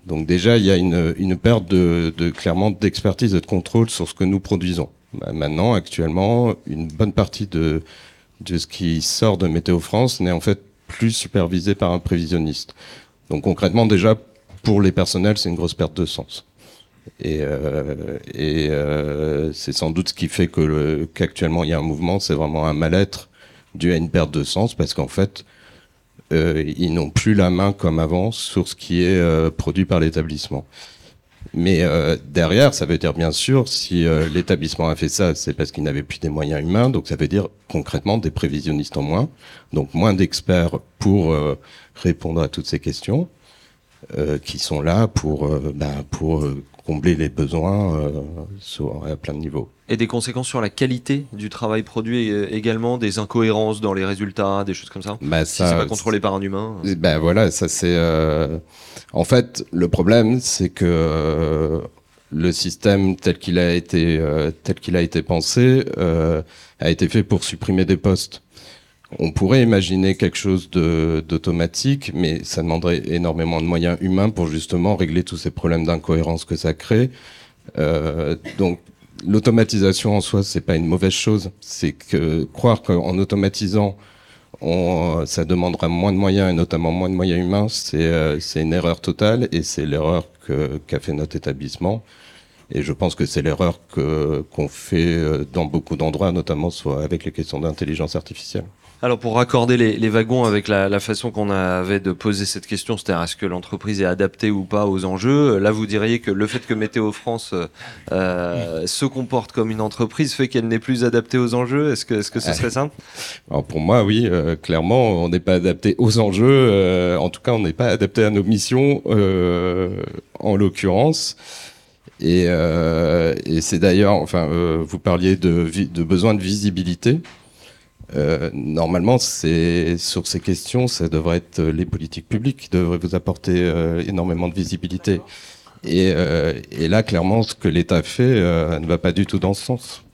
Donc déjà il y a une, une perte de, de clairement d'expertise et de contrôle sur ce que nous produisons. Ben, maintenant actuellement une bonne partie de de ce qui sort de Météo France n'est en fait plus supervisé par un prévisionniste. Donc concrètement déjà pour les personnels, c'est une grosse perte de sens. Et, euh, et euh, c'est sans doute ce qui fait que qu'actuellement il y a un mouvement, c'est vraiment un mal-être dû à une perte de sens, parce qu'en fait, ils n'ont plus la main comme avant sur ce qui est euh, produit par l'établissement. Mais euh, derrière, ça veut dire bien sûr, si euh, l'établissement a fait ça, c'est parce qu'il n'avait plus des moyens humains, donc ça veut dire concrètement des prévisionnistes en moins, donc moins d'experts pour répondre à toutes ces questions. Euh, qui sont là pour, euh, euh, combler les besoins sur, à plein de niveaux. Et des conséquences sur la qualité du travail produit également, des incohérences dans les résultats, des choses comme ça bah, ça Si c'est pas contrôlé par un humain Ben voilà, ça c'est... En fait, le problème, c'est que le système tel qu'il a été tel qu'il a été pensé a été fait pour supprimer des postes. On pourrait imaginer quelque chose d'automatique, mais ça demanderait énormément de moyens humains pour justement régler tous ces problèmes d'incohérence que ça crée. Euh, donc l'automatisation en soi, c'est pas une mauvaise chose. C'est que croire qu'en automatisant, ça demandera moins de moyens et notamment moins de moyens humains, c'est euh, une erreur totale et c'est l'erreur qu'a fait notre établissement. Et je pense que c'est l'erreur qu'on fait euh, dans beaucoup d'endroits, notamment soit avec les questions d'intelligence artificielle. Alors pour raccorder les, wagons avec la, façon qu'on avait de poser cette question, c'est-à-dire est-ce que l'entreprise est adaptée ou pas aux enjeux, là vous diriez que le fait que Météo France euh, se comporte comme une entreprise fait qu'elle n'est plus adaptée aux enjeux. Est-ce que, est-ce que ce serait simple? Alors pour moi, oui, euh, clairement, on n'est pas adapté aux enjeux. Euh, en tout cas, on n'est pas adapté à nos missions, en l'occurrence. Et, et c'est d'ailleurs, enfin, vous parliez de, de besoin de visibilité. Euh, normalement, c'est sur ces questions, ça devrait être les politiques publiques qui devraient vous apporter euh, énormément de visibilité. Et, euh, et, là, clairement, ce que l'État fait ne va pas du tout dans ce sens.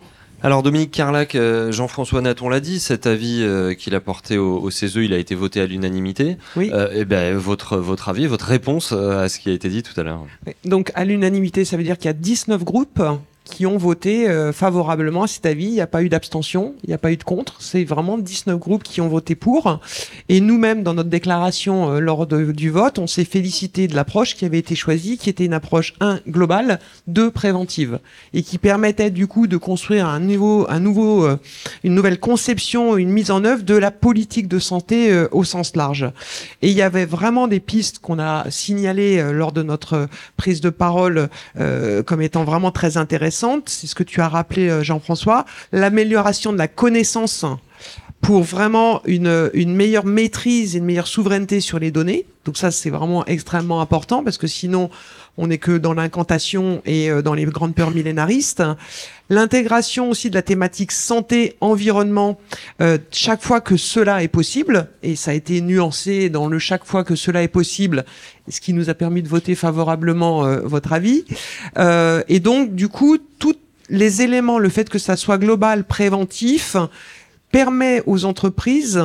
Alors Dominique Carlac, Jean-François Naton l'a dit, cet avis qu'il a porté au, au, CESE, il a été voté à l'unanimité. Oui. et ben votre votre avis, votre réponse à ce qui a été dit tout à l'heure. Donc à l'unanimité, ça veut dire qu'il y a 19 groupes qui ont voté euh, favorablement à cet avis. Il n'y a pas eu d'abstention, il n'y a pas eu de contre. C'est vraiment 19 groupes qui ont voté pour. Et nous-mêmes, dans notre déclaration euh, lors du vote, on s'est félicité de l'approche qui avait été choisie, qui était une approche 1 globale, 2 préventive, et qui permettait du coup de construire un nouveau, un nouveau, euh, une nouvelle conception, une mise en œuvre de la politique de santé au sens large. Et il y avait vraiment des pistes qu'on a signalées lors de notre prise de parole comme étant vraiment très intéressantes c'est ce que tu as rappelé euh, Jean-François, l'amélioration de la connaissance pour vraiment une, une meilleure maîtrise et une meilleure souveraineté sur les données. Donc ça, c'est vraiment extrêmement important parce que sinon, on n'est que dans l'incantation et euh, dans les grandes peurs millénaristes. L'intégration aussi de la thématique santé, environnement, euh, chaque fois que cela est possible, et ça a été nuancé dans le chaque fois que cela est possible, ce qui nous a permis de voter favorablement euh, votre avis. et donc, du coup, tous les éléments, le fait que ça soit global, préventif, permet aux entreprises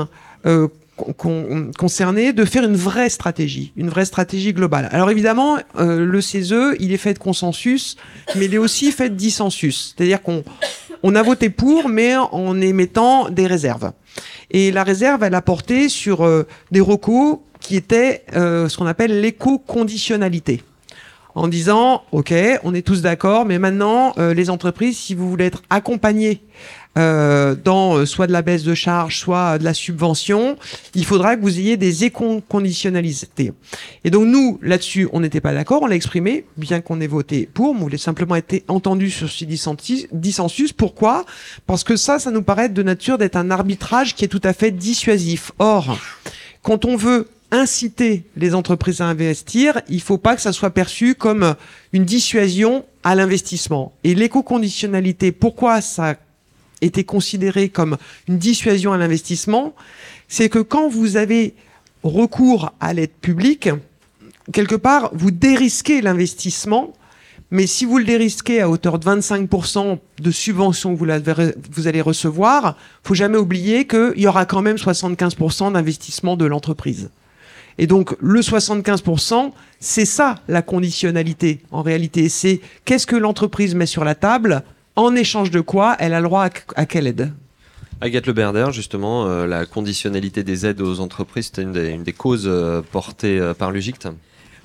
concerné de faire une vraie stratégie, une vraie stratégie globale. Alors évidemment, euh, le CESE, il est fait de consensus, mais il est aussi fait de dissensus. C'est-à-dire qu'on on a voté pour, mais en émettant des réserves. Et la réserve, elle a porté sur euh, des recos qui étaient euh, ce qu'on appelle l'éco-conditionnalité en disant ok on est tous d'accord mais maintenant les entreprises si vous voulez être accompagnées euh, dans euh, soit de la baisse de charge, soit de la subvention, il faudra que vous ayez des éco-conditionnalités. Et donc nous, là-dessus, on n'était pas d'accord, on l'a exprimé, bien qu'on ait voté pour, on voulait simplement être entendu sur ce dissensus. Pourquoi? Parce que ça, ça nous paraît de nature d'être un arbitrage qui est tout à fait dissuasif. Or, quand on veut inciter les entreprises à investir, il faut pas que ça soit perçu comme une dissuasion à l'investissement. Et l'éco-conditionnalité, pourquoi ça était considéré comme une dissuasion à l'investissement, c'est que quand vous avez recours à l'aide publique, quelque part, vous dérisquez l'investissement, mais si vous le dérisquez à hauteur de 25% de subventions que vous, vous allez recevoir, faut jamais oublier qu'il y aura quand même 75% d'investissement de l'entreprise. Et donc, le 75%, c'est ça la conditionnalité, en réalité. C'est qu'est-ce que l'entreprise met sur la table, en échange de quoi elle a le droit à, quelle aide? Agathe Le Berder, justement, euh, la conditionnalité des aides aux entreprises, c'était une des, une des causes euh, portées euh, par l'UGICT.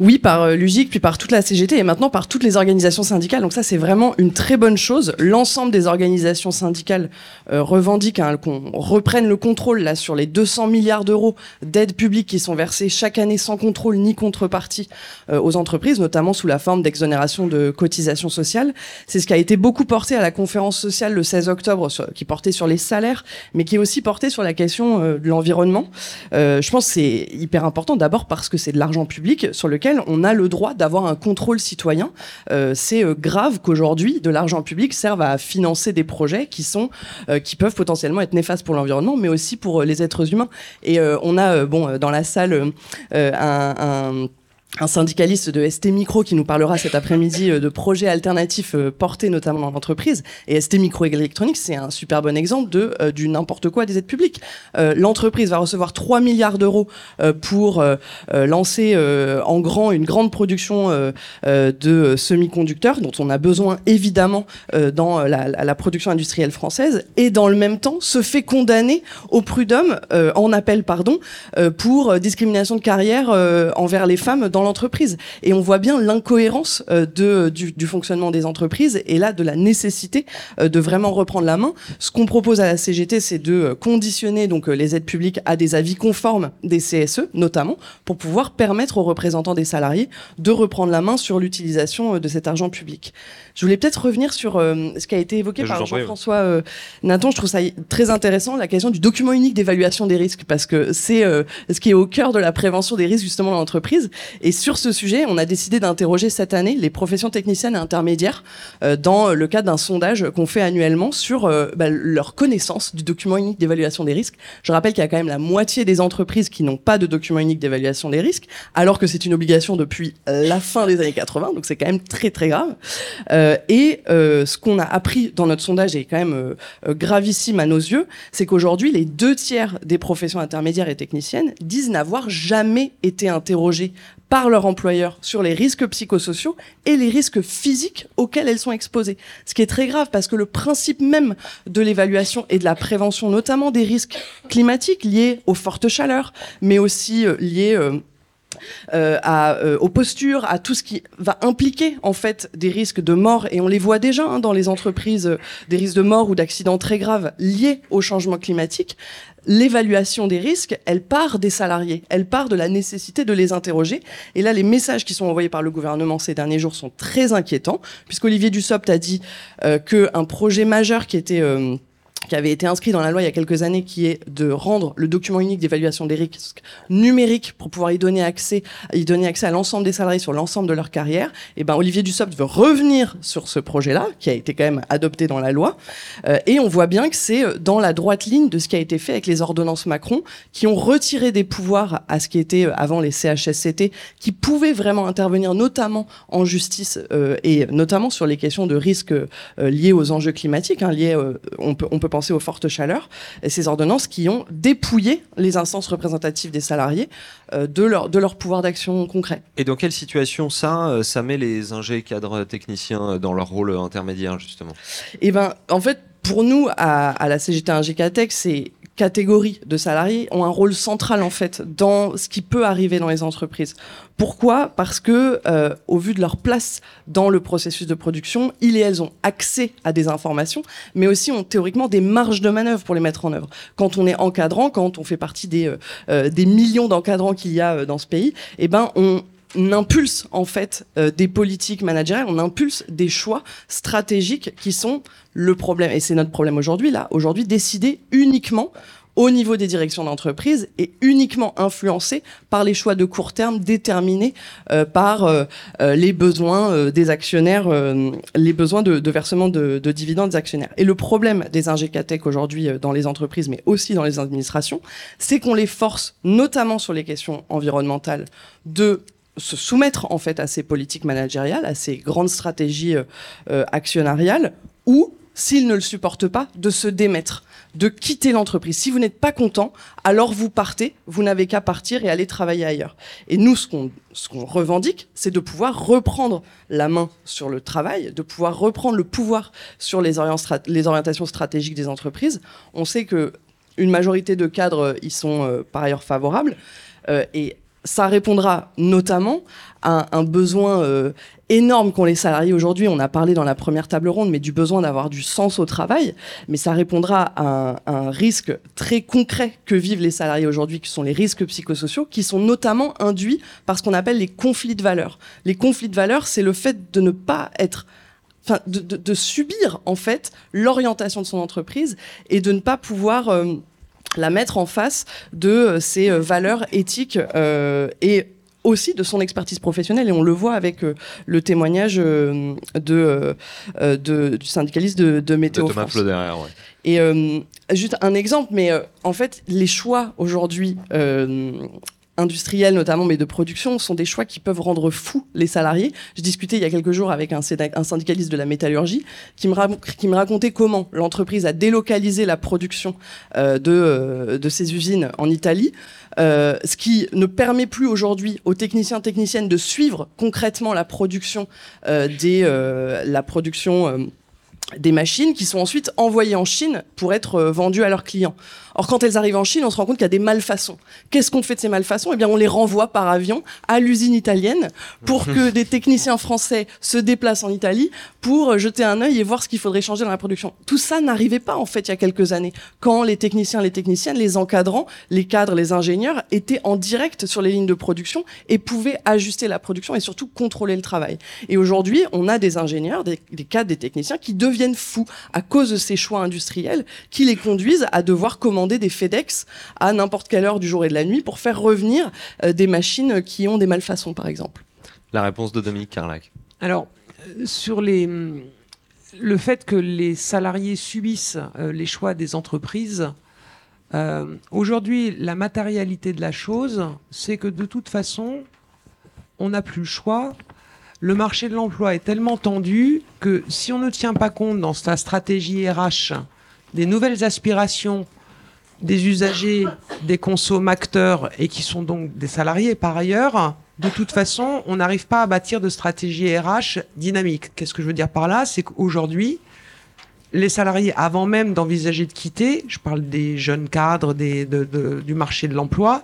Oui, par euh, l'UGIC, puis par toute la CGT et maintenant par toutes les organisations syndicales. Donc ça, c'est vraiment une très bonne chose. L'ensemble des organisations syndicales euh, revendiquent hein, qu'on reprenne le contrôle là sur les 200 milliards d'euros d'aides publiques qui sont versées chaque année sans contrôle ni contrepartie euh, aux entreprises, notamment sous la forme d'exonération de cotisations sociales. C'est ce qui a été beaucoup porté à la conférence sociale le 16 octobre, qui portait sur les salaires, mais qui est aussi porté sur la question euh, de l'environnement. Je pense que c'est hyper important d'abord parce que c'est de l'argent public sur lequel on a le droit d'avoir un contrôle citoyen. Euh, c'est euh, grave qu'aujourd'hui de l'argent public serve à financer des projets qui sont euh, qui peuvent potentiellement être néfastes pour l'environnement, mais aussi pour les êtres humains. Et on a bon dans la salle un un syndicaliste de ST Micro qui nous parlera cet après-midi euh, de projets alternatifs euh, portés notamment dans l'entreprise. Et ST Micro Electronics, c'est un super bon exemple de euh, du n'importe quoi des aides publiques. L'entreprise va recevoir 3 milliards d'euros pour lancer en grand une grande production de semi-conducteurs dont on a besoin évidemment dans la, la- production industrielle française et dans le même temps se fait condamner au prud'homme en appel pardon pour discrimination de carrière envers les femmes dans Et on voit bien l'incohérence euh, de, du, fonctionnement des entreprises et là de la nécessité euh, de vraiment reprendre la main. Ce qu'on propose à la CGT, c'est de euh, conditionner donc euh, les aides publiques à des avis conformes des CSE, notamment, pour pouvoir permettre aux représentants des salariés de reprendre la main sur l'utilisation euh, de cet argent public. Je voulais peut-être revenir sur euh, ce qui a été évoqué Je vous par Jean-François euh, Nathan. Je trouve ça très intéressant, la question du document unique d'évaluation des risques, parce que c'est euh, ce qui est au cœur de la prévention des risques justement dans l'entreprise. Et sur ce sujet, on a décidé d'interroger cette année les professions techniciennes et intermédiaires euh, dans le cadre d'un sondage qu'on fait annuellement sur bah, leur connaissance du document unique d'évaluation des risques. Je rappelle qu'il y a quand même la moitié des entreprises qui n'ont pas de document unique d'évaluation des risques, alors que c'est une obligation depuis la fin des années 80, donc c'est quand même très très grave. Euh, et euh, ce qu'on a appris dans notre sondage est quand même euh, euh, gravissime à nos yeux, c'est qu'aujourd'hui les deux tiers des professions intermédiaires et techniciennes disent n'avoir jamais été interrogées par leur employeur sur les risques psychosociaux et les risques physiques auxquels elles sont exposées. Ce qui est très grave parce que le principe même de l'évaluation et de la prévention, notamment des risques climatiques liés aux fortes chaleurs, mais aussi euh, liés euh, à, euh, aux postures, à tout ce qui va impliquer en fait des risques de mort et on les voit déjà hein, dans les entreprises, euh, des risques de mort ou d'accidents très graves liés au changement climatique. L'évaluation des risques, elle part des salariés, elle part de la nécessité de les interroger. Et là, les messages qui sont envoyés par le gouvernement ces derniers jours sont très inquiétants, puisqu'Olivier Dussopt a dit euh, qu'un projet majeur qui était euh, qui avait été inscrit dans la loi il y a quelques années, qui est de rendre le document unique d'évaluation des risques numérique pour pouvoir y donner accès, y donner accès à l'ensemble des salariés sur l'ensemble de leur carrière. Et ben Olivier Dussopt veut revenir sur ce projet-là, qui a été quand même adopté dans la loi. Euh, et on voit bien que c'est euh, dans la droite ligne de ce qui a été fait avec les ordonnances Macron, qui ont retiré des pouvoirs à ce qui était euh, avant les CHSCT, qui pouvaient vraiment intervenir, notamment en justice et notamment sur les questions de risques euh, liés aux enjeux climatiques, hein, on peut on peut penser aux fortes chaleurs, et ces ordonnances qui ont dépouillé les instances représentatives des salariés euh, de leur de leur pouvoir d'action concret. Et dans quelle situation ça, euh, ça met les ingés cadres techniciens euh, dans leur rôle intermédiaire, justement? Et ben, en fait, pour nous, à, à la CGT 1 GKTEC, ces catégories de salariés ont un rôle central en fait dans ce qui peut arriver dans les entreprises. Pourquoi? Parce que, euh, au vu de leur place dans le processus de production, ils et elles ont accès à des informations, mais aussi ont théoriquement des marges de manœuvre pour les mettre en œuvre. Quand on est encadrant, quand on fait partie des, euh, euh, des millions d'encadrants qu'il y a euh, dans ce pays, eh ben on on impulse en fait euh, des politiques managériales, on impulse des choix stratégiques qui sont le problème. Et c'est notre problème aujourd'hui là. Aujourd'hui, décider uniquement au niveau des directions d'entreprise et uniquement influencé par les choix de court terme déterminés euh, par euh, euh, les besoins euh, des actionnaires, euh, les besoins de, de versement de, de dividendes des actionnaires. Et le problème des ingécatech aujourd'hui dans les entreprises, mais aussi dans les administrations, c'est qu'on les force, notamment sur les questions environnementales, de se soumettre en fait à ces politiques managériales, à ces grandes stratégies euh, actionnariales, ou s'ils ne le supportent pas, de se démettre, de quitter l'entreprise. Si vous n'êtes pas content, alors vous partez, vous n'avez qu'à partir et aller travailler ailleurs. Et nous, ce qu'on revendique, c'est de pouvoir reprendre la main sur le travail, de pouvoir reprendre le pouvoir sur les, orientations stratégiques des entreprises. On sait que une majorité de cadres y sont euh, par ailleurs favorables. Euh, et ça répondra notamment à un besoin euh, énorme qu'ont les salariés aujourd'hui. On a parlé dans la première table ronde, mais du besoin d'avoir du sens au travail. Mais ça répondra à un, risque très concret que vivent les salariés aujourd'hui, qui sont les risques psychosociaux, qui sont notamment induits par ce qu'on appelle les conflits de valeurs. Les conflits de valeurs, c'est le fait de ne pas être de, subir en fait l'orientation de son entreprise et de ne pas pouvoir euh, la mettre en face de euh, ses euh, valeurs éthiques et aussi de son expertise professionnelle et on le voit avec euh, le témoignage euh, de, euh, de, du syndicaliste de, de Météo de Thomas France. Ouais. Et juste un exemple, mais en fait, les choix aujourd'hui industriels notamment, mais de production, sont des choix qui peuvent rendre fous les salariés. Je discutais il y a quelques jours avec un, syndicaliste de la métallurgie qui me, racontait comment l'entreprise a délocalisé la production euh, de, euh, de ses usines en Italie, euh, ce qui ne permet plus aujourd'hui aux techniciens techniciennes de suivre concrètement la production des machines qui sont ensuite envoyées en Chine pour être vendues à leurs clients. Or, quand elles arrivent en Chine, on se rend compte qu'il y a des malfaçons. Qu'est-ce qu'on fait de ces malfaçons? Eh bien, on les renvoie par avion à l'usine italienne pour que des techniciens français se déplacent en Italie pour jeter un œil et voir ce qu'il faudrait changer dans la production. Tout ça n'arrivait pas, en fait, il y a quelques années, quand les techniciens, les techniciennes, les encadrants, les cadres, les ingénieurs étaient en direct sur les lignes de production et pouvaient ajuster la production et surtout contrôler le travail. Et aujourd'hui, on a des ingénieurs, des, des cadres, des techniciens qui deviennent fous à cause de ces choix industriels qui les conduisent à devoir commander des FedEx à n'importe quelle heure du jour et de la nuit pour faire revenir euh, des machines qui ont des malfaçons, par exemple. La réponse de Dominique Carlac. Alors, euh, sur les, le fait que les salariés subissent euh, les choix des entreprises, aujourd'hui, la matérialité de la chose, c'est que de toute façon, on n'a plus le choix. Le marché de l'emploi est tellement tendu que si on ne tient pas compte dans sa stratégie RH des nouvelles aspirations des usagers, des consommateurs et qui sont donc des salariés par ailleurs, de toute façon, on n'arrive pas à bâtir de stratégie RH dynamique. Qu'est-ce que je veux dire par là? C'est qu'aujourd'hui, les salariés, avant même d'envisager de quitter, je parle des jeunes cadres des, du marché de l'emploi,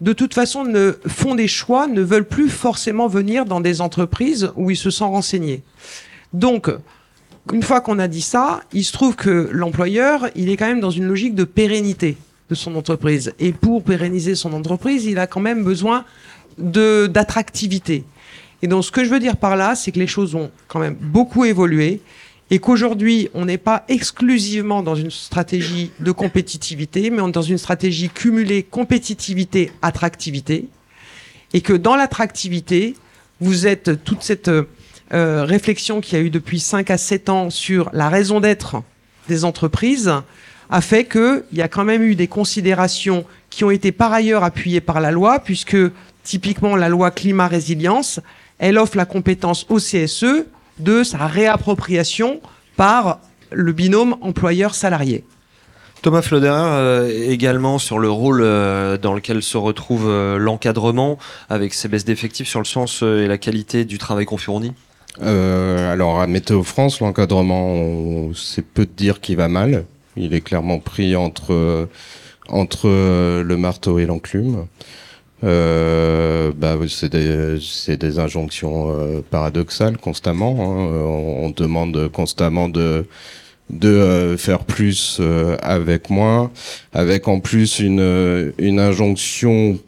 de toute façon ne font des choix, ne veulent plus forcément venir dans des entreprises où ils se sont renseignés. Donc, une fois qu'on a dit ça, il se trouve que l'employeur, il est quand même dans une logique de pérennité de son entreprise. Et pour pérenniser son entreprise, il a quand même besoin d'attractivité. Et donc, ce que je veux dire par là, c'est que les choses ont quand même beaucoup évolué et qu'aujourd'hui, on n'est pas exclusivement dans une stratégie de compétitivité, mais on est dans une stratégie cumulée compétitivité-attractivité. Et que dans l'attractivité, vous êtes toute cette euh, réflexion qu'il y a eu depuis 5 à 7 ans sur la raison d'être des entreprises a fait qu'il y a quand même eu des considérations qui ont été par ailleurs appuyées par la loi, puisque typiquement la loi climat résilience, elle offre la compétence au CSE de sa réappropriation par le binôme employeur-salarié. Thomas Floder, euh, également sur le rôle euh, dans lequel se retrouve l'encadrement avec ses baisses d'effectifs sur le sens et la qualité du travail qu'on fournit euh, alors à Météo France, l'encadrement, c'est peu de dire qu'il va mal. Il est clairement pris entre entre le marteau et l'enclume. Euh, bah, c'est des, des, injonctions euh, paradoxales constamment. Hein. On, on, demande constamment de de euh, faire plus euh, avec moins, avec en plus une, une injonction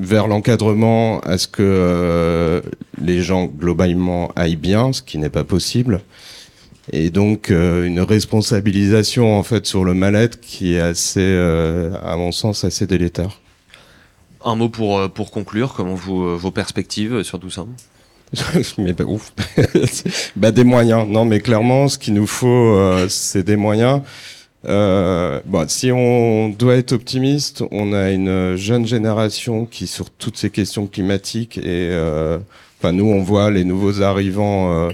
vers l'encadrement à ce que euh, les gens globalement aillent bien, ce qui n'est pas possible. Et donc euh, une responsabilisation en fait sur le mal-être qui est assez, euh, à mon sens, assez délétère. Un mot pour, pour conclure, comment vous, vos perspectives sur tout ça? Mais bah, ouf. bah, des moyens. Non, mais clairement, ce qu'il nous faut, c'est des moyens. Euh, bon, si on doit être optimiste, on a une jeune génération qui, sur toutes ces questions climatiques, et euh, enfin, nous, on voit les nouveaux arrivants euh,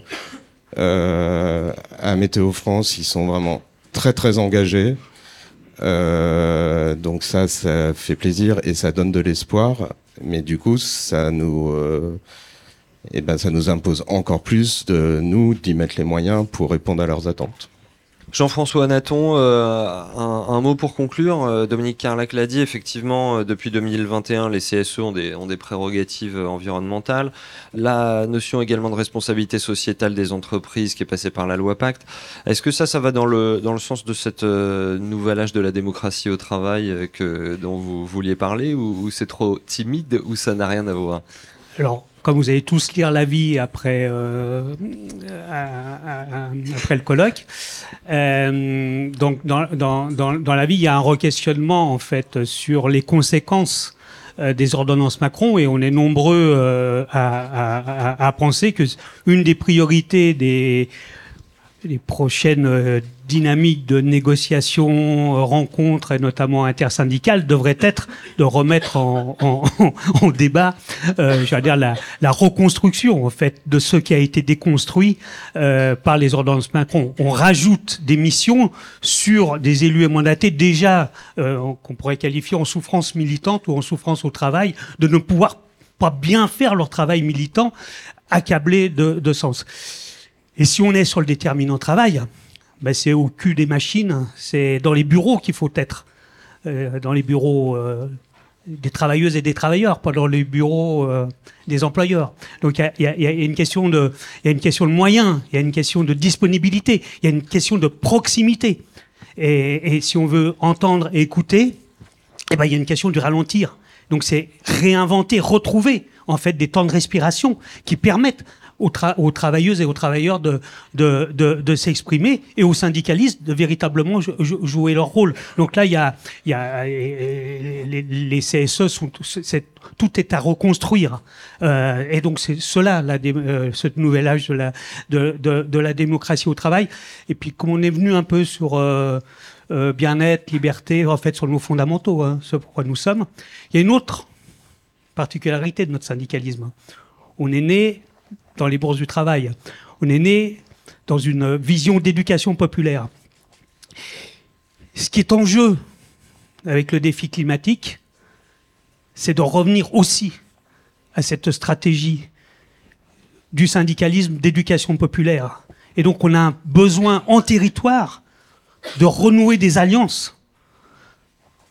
euh, à Météo France, ils sont vraiment très très engagés. Euh, donc ça, ça fait plaisir et ça donne de l'espoir. Mais du coup, ça nous, euh, eh ben, ça nous impose encore plus de nous d'y mettre les moyens pour répondre à leurs attentes. Jean-François Naton, euh, un, mot pour conclure. Euh, Dominique Carlac l'a dit, effectivement, euh, depuis 2021, les CSE ont des, prérogatives environnementales. La notion également de responsabilité sociétale des entreprises qui est passée par la loi Pacte. Est-ce que ça, ça va dans le, dans le sens de cette euh, nouvel âge de la démocratie au travail que, dont vous vouliez parler ou, ou c'est trop timide ou ça n'a rien à voir? Alors, comme vous allez tous lire la vie après, euh, après le colloque. Euh, donc, dans, dans, dans, dans, la vie, il y a un requestionnement en fait sur les conséquences euh, des ordonnances Macron et on est nombreux à, à, penser que une des priorités des les prochaines euh, dynamiques de négociation, euh, rencontres et notamment intersyndicales devraient être de remettre en, débat, euh, veux dire la, reconstruction en fait de ce qui a été déconstruit par les ordonnances Macron. On rajoute des missions sur des élus et mandatés déjà qu'on pourrait qualifier en souffrance militante ou en souffrance au travail, de ne pouvoir pas bien faire leur travail militant, accablé de, de sens. Et si on est sur le déterminant travail, ben c'est au cul des machines, c'est dans les bureaux qu'il faut être. Euh, dans les bureaux euh, des travailleuses et des travailleurs, pas dans les bureaux euh, des employeurs. Donc il y, a, une question de, il y a une question de moyens, il y a une question de disponibilité, il y a une question de proximité. Et, et si on veut entendre et écouter, eh ben il y a une question du ralentir. Donc c'est réinventer, retrouver en fait des temps de respiration qui permettent aux, tra aux, travailleuses et aux travailleurs de, s'exprimer et aux syndicalistes de véritablement jouer leur rôle. Donc là, il y a, a les, les CSE sont tout est à reconstruire. Euh, et donc c'est cela, la, euh, ce nouvel âge de la, démocratie au travail. Et puis comme on est venu un peu sur euh, euh, bien-être, liberté, en fait sur nos fondamentaux, hein, ce pourquoi nous sommes, il y a une autre particularité de notre syndicalisme. On est né dans les bourses du travail. On est né dans une vision d'éducation populaire. Ce qui est en jeu avec le défi climatique, c'est de revenir aussi à cette stratégie du syndicalisme d'éducation populaire. Et donc on a un besoin en territoire de renouer des alliances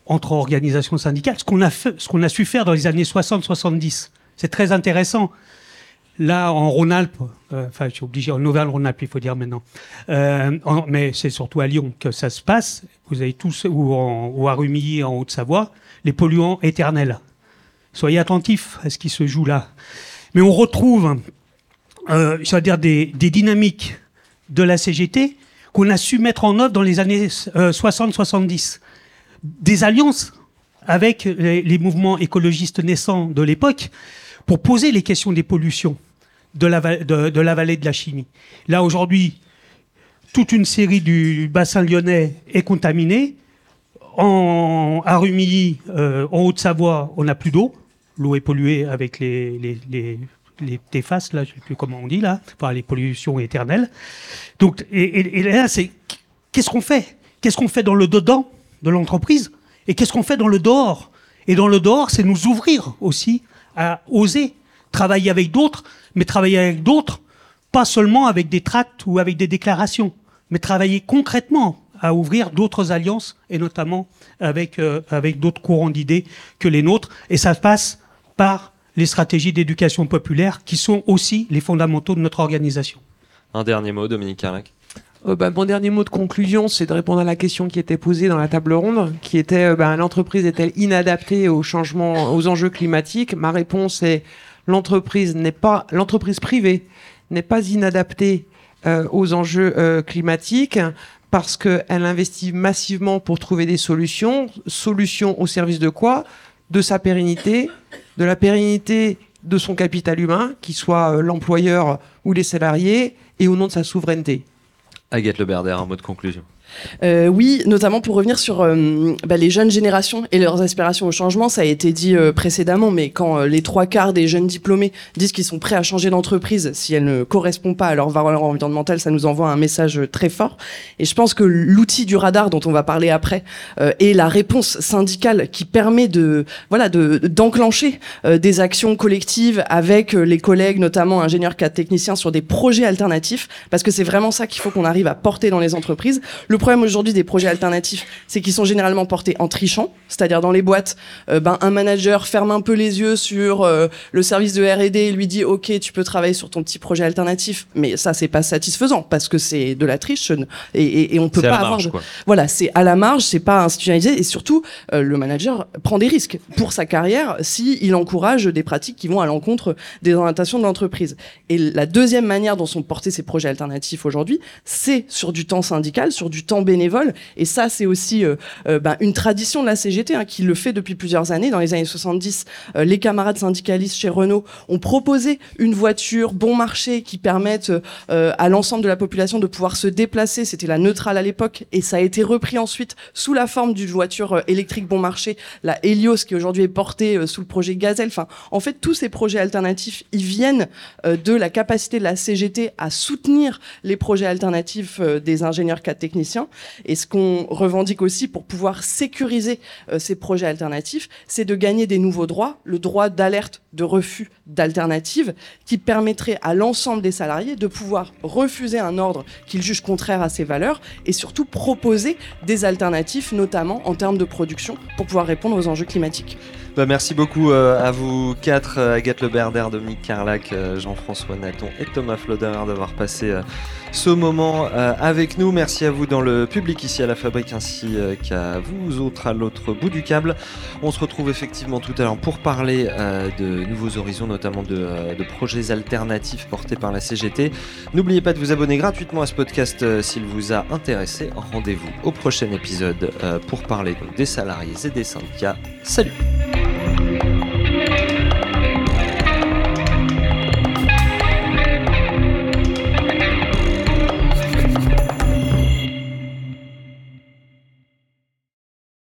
entre organisations syndicales, ce qu'on a, su faire dans les années 60-70. C'est très intéressant. Là, en Rhône-Alpes, euh, enfin, je suis obligé, en Auvergne-Rhône-Alpes, il faut dire maintenant, euh, mais c'est surtout à Lyon que ça se passe. Vous avez tous, ou, en, ou à Rumilly, en Haute-Savoie, les polluants éternels. Soyez attentifs à ce qui se joue là. Mais on retrouve, euh, je veux dire, des, des dynamiques de la CGT qu'on a su mettre en œuvre dans les années 60-70. Des alliances avec les, les mouvements écologistes naissants de l'époque pour poser les questions des pollutions de la, de, la vallée de la Chimie. Là, aujourd'hui, toute une série du bassin lyonnais est contaminée. En, à Rumilly, euh, en Haute-Savoie, on n'a plus d'eau. L'eau est polluée avec les, les, les, TFAS, là, je sais plus comment on dit, là, enfin, les pollutions éternelles. Donc, et là, c'est qu'est-ce qu'on fait? Qu'est-ce qu'on fait dans le dedans de l'entreprise? Et qu'est-ce qu'on fait dans le dehors? Et dans le dehors, c'est nous ouvrir aussi à oser travailler avec d'autres, mais travailler avec d'autres, pas seulement avec des tracts ou avec des déclarations, mais travailler concrètement à ouvrir d'autres alliances, et notamment avec, euh, avec d'autres courants d'idées que les nôtres. Et ça passe par les stratégies d'éducation populaire, qui sont aussi les fondamentaux de notre organisation. Un dernier mot, Dominique Carlac. Euh, bah, mon dernier mot de conclusion, c'est de répondre à la question qui était posée dans la table ronde, qui était euh, bah, l'entreprise est-elle inadaptée aux changements, aux enjeux climatiques? Ma réponse est l'entreprise privée n'est pas inadaptée euh, aux enjeux euh, climatiques parce qu'elle investit massivement pour trouver des solutions. Solutions au service de quoi? De sa pérennité, de la pérennité de son capital humain, qui soit euh, l'employeur ou les salariés, et au nom de sa souveraineté. Agathe Le Berder, un mot de conclusion. Euh, oui, notamment pour revenir sur euh, bah, les jeunes générations et leurs aspirations au changement. Ça a été dit euh, précédemment, mais quand les trois quarts des jeunes diplômés disent qu'ils sont prêts à changer d'entreprise si elle ne correspond pas à leurs valeurs environnementales, ça nous envoie un message très fort. Et je pense que l'outil du radar dont on va parler après est la réponse syndicale qui permet de voilà de d'enclencher des actions collectives avec les collègues, notamment ingénieurs, cadres, techniciens, sur des projets alternatifs, parce que c'est vraiment ça qu'il faut qu'on arrive à porter dans les entreprises. Problème aujourd'hui des projets alternatifs, c'est qu'ils sont généralement portés en trichant, c'est-à-dire dans les boîtes, euh, ben, un manager ferme un peu les yeux sur euh, le service de R&D et lui dit OK, tu peux travailler sur ton petit projet alternatif, mais ça c'est pas satisfaisant parce que c'est de la triche et, et, on peut pas avoir. Voilà, c'est à la marge, c'est pas institutionnalisé et surtout euh, le manager prend des risques pour sa carrière si il encourage des pratiques qui vont à l'encontre des orientations de l'entreprise. Et la deuxième manière dont sont portés ces projets alternatifs aujourd'hui, c'est sur du temps syndical, sur du temps bénévole. Et ça, c'est aussi euh, euh, ben, une tradition de la CGT hein, qui le fait depuis plusieurs années. Dans les années 70, euh, les camarades syndicalistes chez Renault ont proposé une voiture bon marché qui permette à l'ensemble de la population de pouvoir se déplacer. C'était la neutrale à l'époque et ça a été repris ensuite sous la forme d'une voiture électrique bon marché, la Helios qui aujourd'hui est portée sous le projet Gazelle. Enfin, en fait, tous ces projets alternatifs, ils viennent de la capacité de la CGT à soutenir les projets alternatifs des ingénieurs cas techniciens et ce qu'on revendique aussi pour pouvoir sécuriser euh, ces projets alternatifs, c'est de gagner des nouveaux droits, le droit d'alerte, de refus d'alternative, qui permettrait à l'ensemble des salariés de pouvoir refuser un ordre qu'ils jugent contraire à ses valeurs et surtout proposer des alternatives, notamment en termes de production, pour pouvoir répondre aux enjeux climatiques. Bah, merci beaucoup euh, à vous quatre, euh, Agathe Leberder, Dominique Carlac, Jean-François Naton et Thomas Floder d'avoir passé ce moment euh, avec nous. Merci à vous dans le public ici à la fabrique ainsi euh, qu'à vous autres à l'autre bout du câble. On se retrouve effectivement tout à l'heure pour parler euh, de nouveaux horizons, notamment de, projets alternatifs portés par la CGT. N'oubliez pas de vous abonner gratuitement à ce podcast s'il vous a intéressé. Rendez-vous au prochain épisode pour parler des salariés et des syndicats. Salut